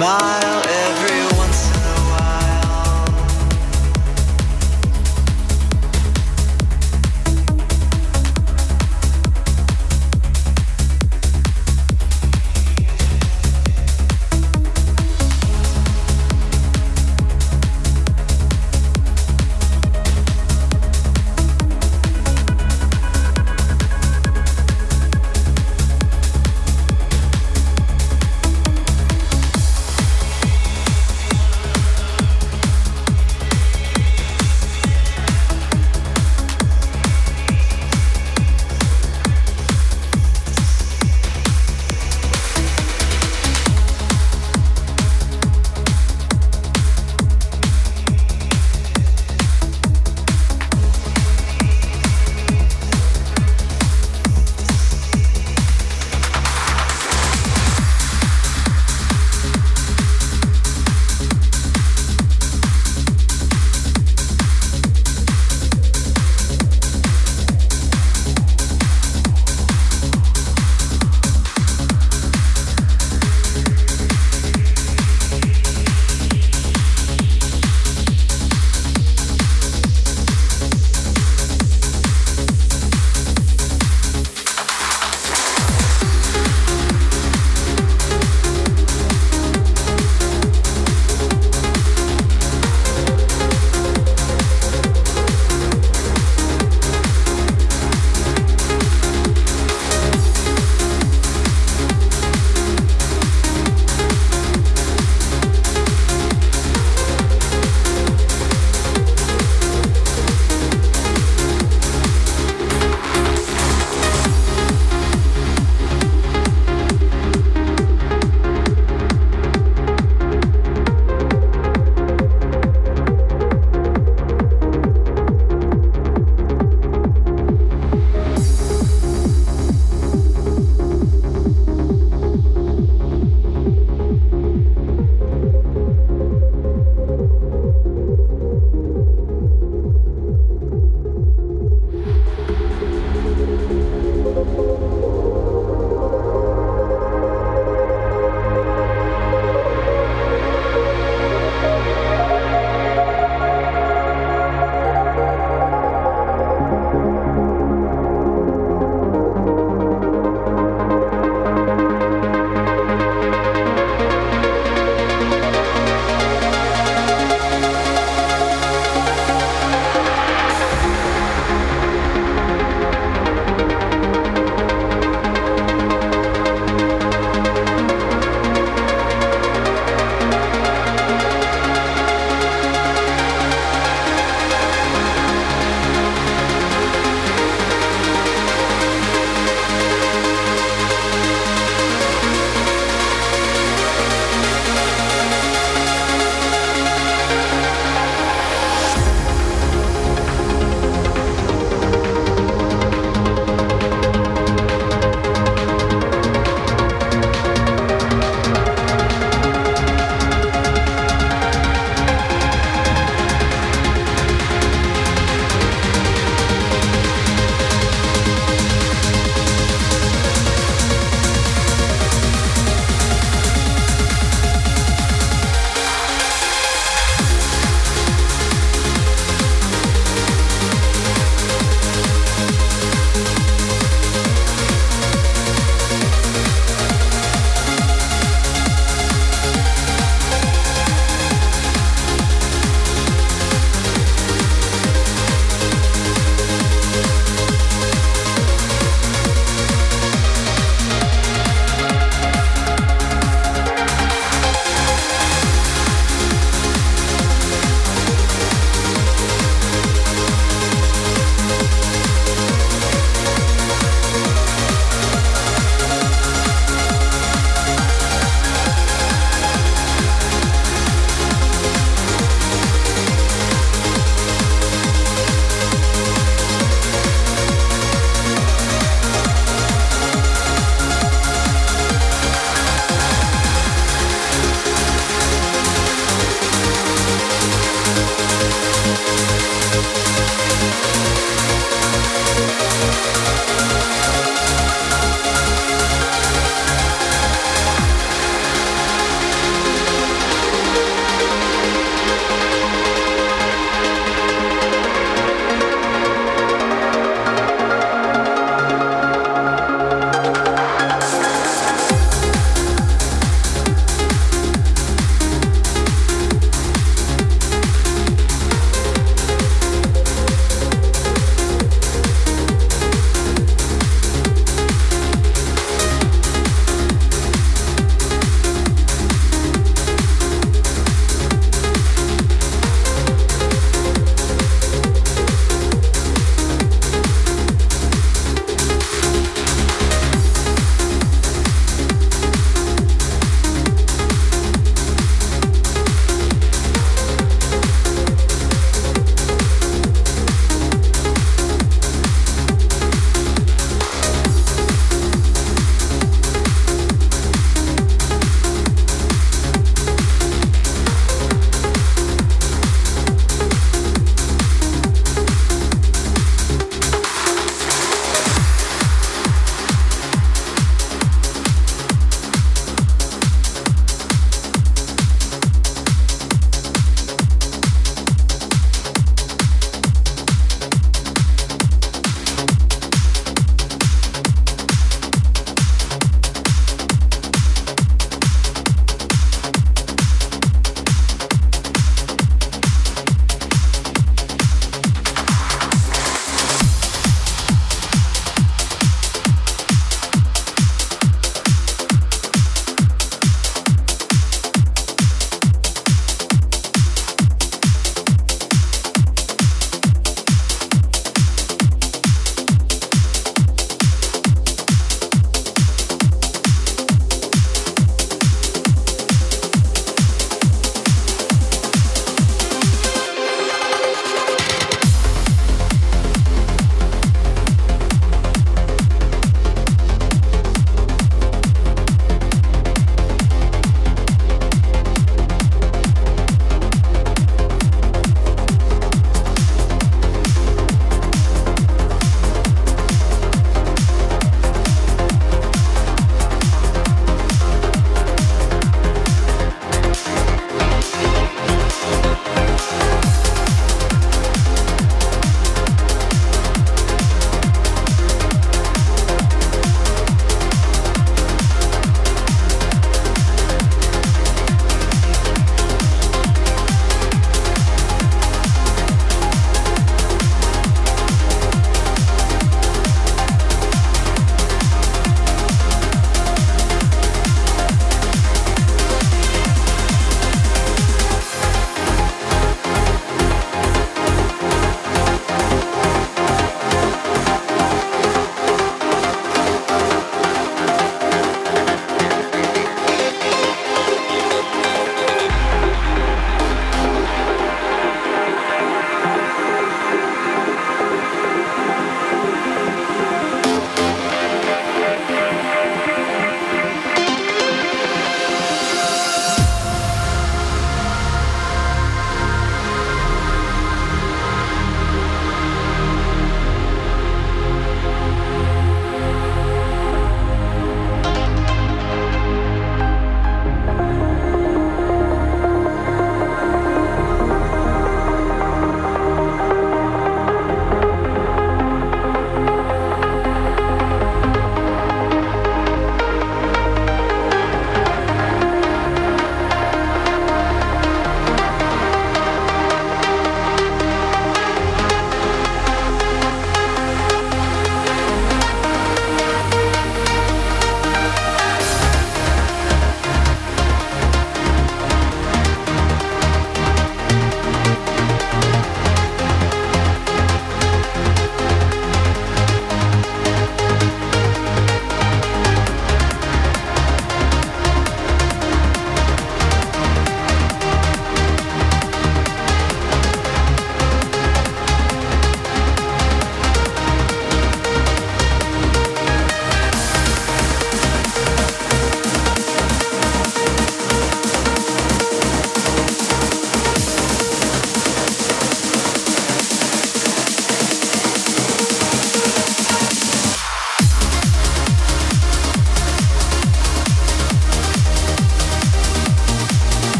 Smile every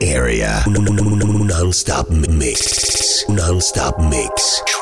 area. Non-stop mix. Non-stop mix.